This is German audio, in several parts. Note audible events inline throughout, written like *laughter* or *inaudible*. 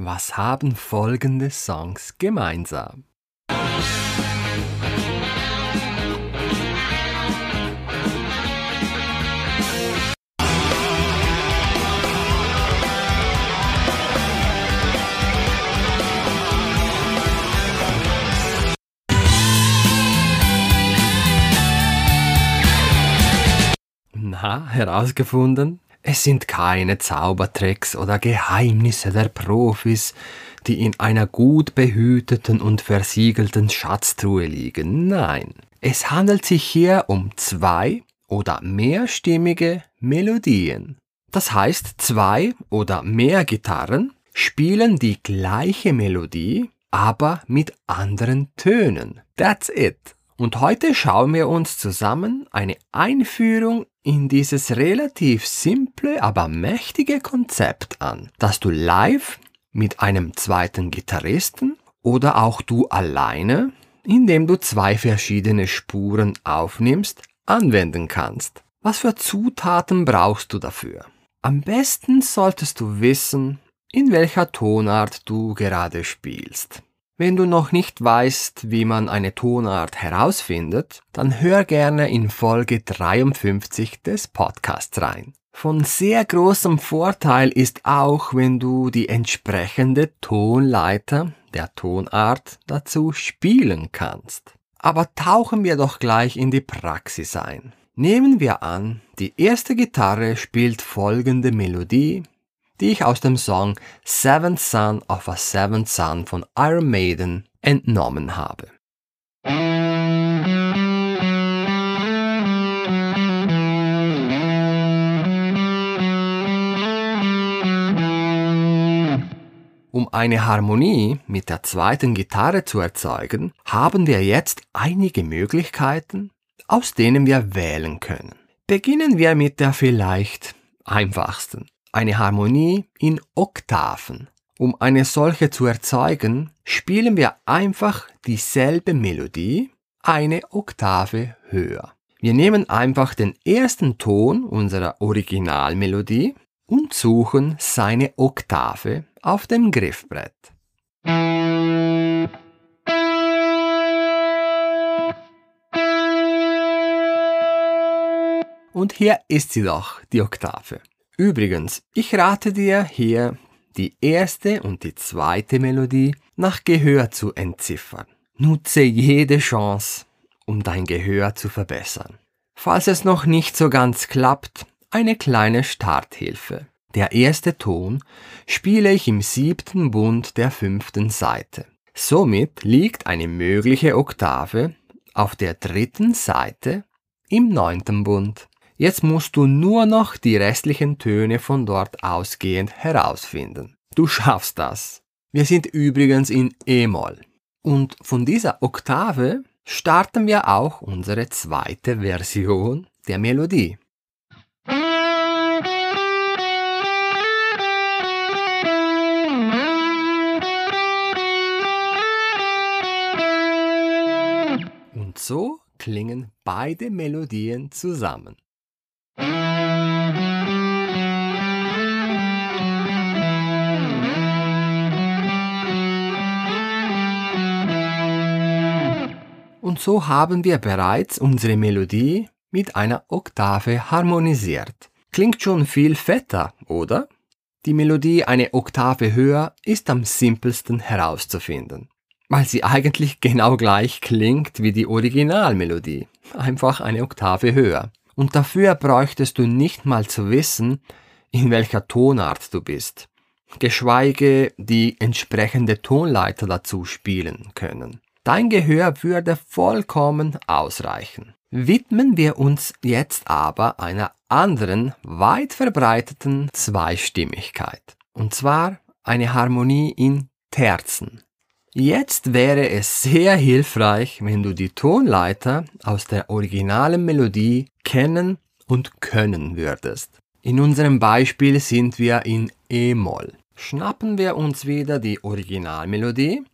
Was haben folgende Songs gemeinsam? Na, herausgefunden? Es sind keine Zaubertricks oder Geheimnisse der Profis, die in einer gut behüteten und versiegelten Schatztruhe liegen. Nein, es handelt sich hier um zwei oder mehrstimmige Melodien. Das heißt, zwei oder mehr Gitarren spielen die gleiche Melodie, aber mit anderen Tönen. That's it. Und heute schauen wir uns zusammen eine Einführung in dieses relativ simple, aber mächtige Konzept an, das du live mit einem zweiten Gitarristen oder auch du alleine, indem du zwei verschiedene Spuren aufnimmst, anwenden kannst. Was für Zutaten brauchst du dafür? Am besten solltest du wissen, in welcher Tonart du gerade spielst. Wenn du noch nicht weißt, wie man eine Tonart herausfindet, dann hör gerne in Folge 53 des Podcasts rein. Von sehr großem Vorteil ist auch, wenn du die entsprechende Tonleiter der Tonart dazu spielen kannst. Aber tauchen wir doch gleich in die Praxis ein. Nehmen wir an, die erste Gitarre spielt folgende Melodie die ich aus dem Song Seventh Son of a Seventh Son von Iron Maiden entnommen habe. Um eine Harmonie mit der zweiten Gitarre zu erzeugen, haben wir jetzt einige Möglichkeiten, aus denen wir wählen können. Beginnen wir mit der vielleicht einfachsten eine Harmonie in Oktaven. Um eine solche zu erzeugen, spielen wir einfach dieselbe Melodie eine Oktave höher. Wir nehmen einfach den ersten Ton unserer Originalmelodie und suchen seine Oktave auf dem Griffbrett. Und hier ist sie doch, die Oktave. Übrigens, ich rate dir hier, die erste und die zweite Melodie nach Gehör zu entziffern. Nutze jede Chance, um dein Gehör zu verbessern. Falls es noch nicht so ganz klappt, eine kleine Starthilfe. Der erste Ton spiele ich im siebten Bund der fünften Seite. Somit liegt eine mögliche Oktave auf der dritten Seite im neunten Bund. Jetzt musst du nur noch die restlichen Töne von dort ausgehend herausfinden. Du schaffst das. Wir sind übrigens in E-Moll. Und von dieser Oktave starten wir auch unsere zweite Version der Melodie. Und so klingen beide Melodien zusammen. Und so haben wir bereits unsere Melodie mit einer Oktave harmonisiert. Klingt schon viel fetter, oder? Die Melodie eine Oktave höher ist am simpelsten herauszufinden, weil sie eigentlich *laughs* genau gleich klingt wie die Originalmelodie, einfach eine Oktave höher und dafür bräuchtest du nicht mal zu wissen, in welcher Tonart du bist, geschweige die entsprechende Tonleiter dazu spielen können. Dein Gehör würde vollkommen ausreichen. Widmen wir uns jetzt aber einer anderen, weit verbreiteten Zweistimmigkeit, und zwar eine Harmonie in Terzen. Jetzt wäre es sehr hilfreich, wenn du die Tonleiter aus der originalen Melodie kennen und können würdest. In unserem Beispiel sind wir in E-Moll. Schnappen wir uns wieder die Originalmelodie.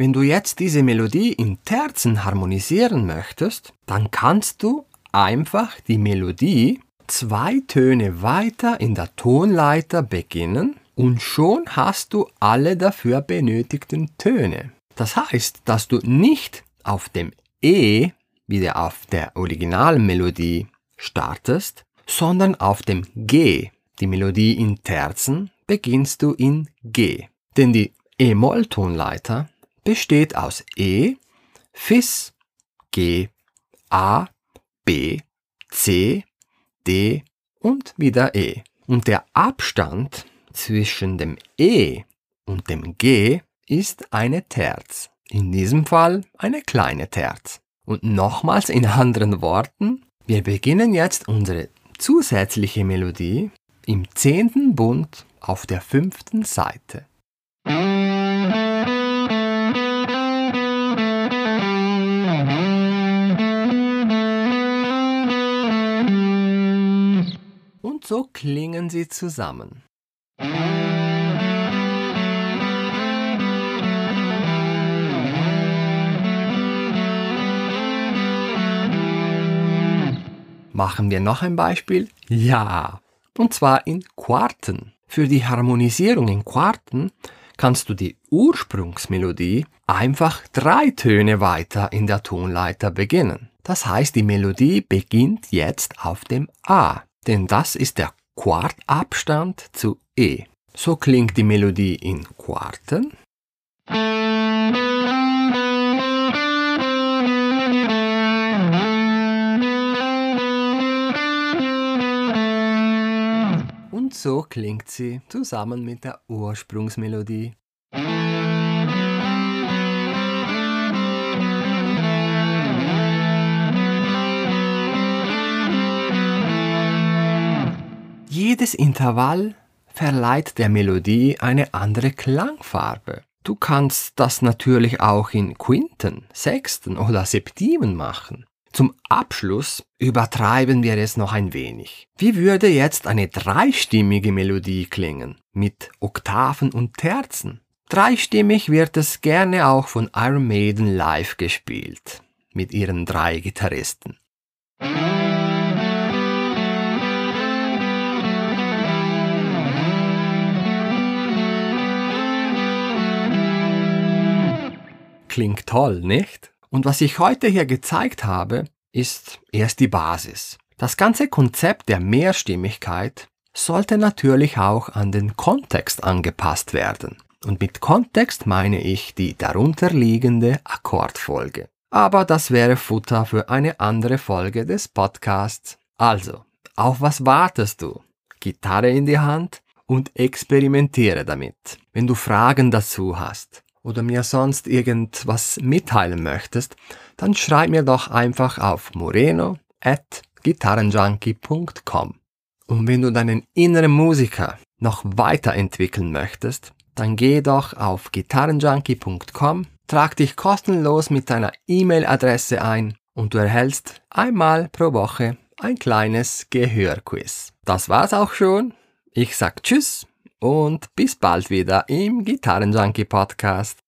Wenn du jetzt diese Melodie in Terzen harmonisieren möchtest, dann kannst du einfach die Melodie zwei Töne weiter in der Tonleiter beginnen und schon hast du alle dafür benötigten Töne. Das heißt, dass du nicht auf dem E, wie auf der originalen Melodie, startest, sondern auf dem G. Die Melodie in Terzen beginnst du in G. Denn die E-Moll-Tonleiter besteht aus E, Fis, G, A, B, C, D und wieder E. Und der Abstand zwischen dem E und dem G ist eine Terz. In diesem Fall eine kleine Terz. Und nochmals in anderen Worten, wir beginnen jetzt unsere zusätzliche Melodie im zehnten Bund auf der fünften Seite. So klingen sie zusammen. Machen wir noch ein Beispiel? Ja, und zwar in Quarten. Für die Harmonisierung in Quarten kannst du die Ursprungsmelodie einfach drei Töne weiter in der Tonleiter beginnen. Das heißt, die Melodie beginnt jetzt auf dem A, denn das ist der Quartabstand zu E. So klingt die Melodie in Quarten. Und so klingt sie zusammen mit der Ursprungsmelodie. Jedes Intervall verleiht der Melodie eine andere Klangfarbe. Du kannst das natürlich auch in Quinten, Sechsten oder Septimen machen. Zum Abschluss übertreiben wir es noch ein wenig. Wie würde jetzt eine dreistimmige Melodie klingen, mit Oktaven und Terzen? Dreistimmig wird es gerne auch von Iron Maiden live gespielt, mit ihren drei Gitarristen. Klingt toll, nicht? Und was ich heute hier gezeigt habe, ist erst die Basis. Das ganze Konzept der Mehrstimmigkeit sollte natürlich auch an den Kontext angepasst werden. Und mit Kontext meine ich die darunterliegende Akkordfolge. Aber das wäre Futter für eine andere Folge des Podcasts. Also, auf was wartest du? Gitarre in die Hand und experimentiere damit. Wenn du Fragen dazu hast, oder mir sonst irgendwas mitteilen möchtest, dann schreib mir doch einfach auf moreno at gitarrenjunkie.com. Und wenn du deinen inneren Musiker noch weiterentwickeln möchtest, dann geh doch auf gitarrenjunkie.com, trag dich kostenlos mit deiner E-Mail-Adresse ein und du erhältst einmal pro Woche ein kleines Gehörquiz. Das war's auch schon. Ich sag Tschüss und bis bald wieder im Gitarrenjunkie Podcast.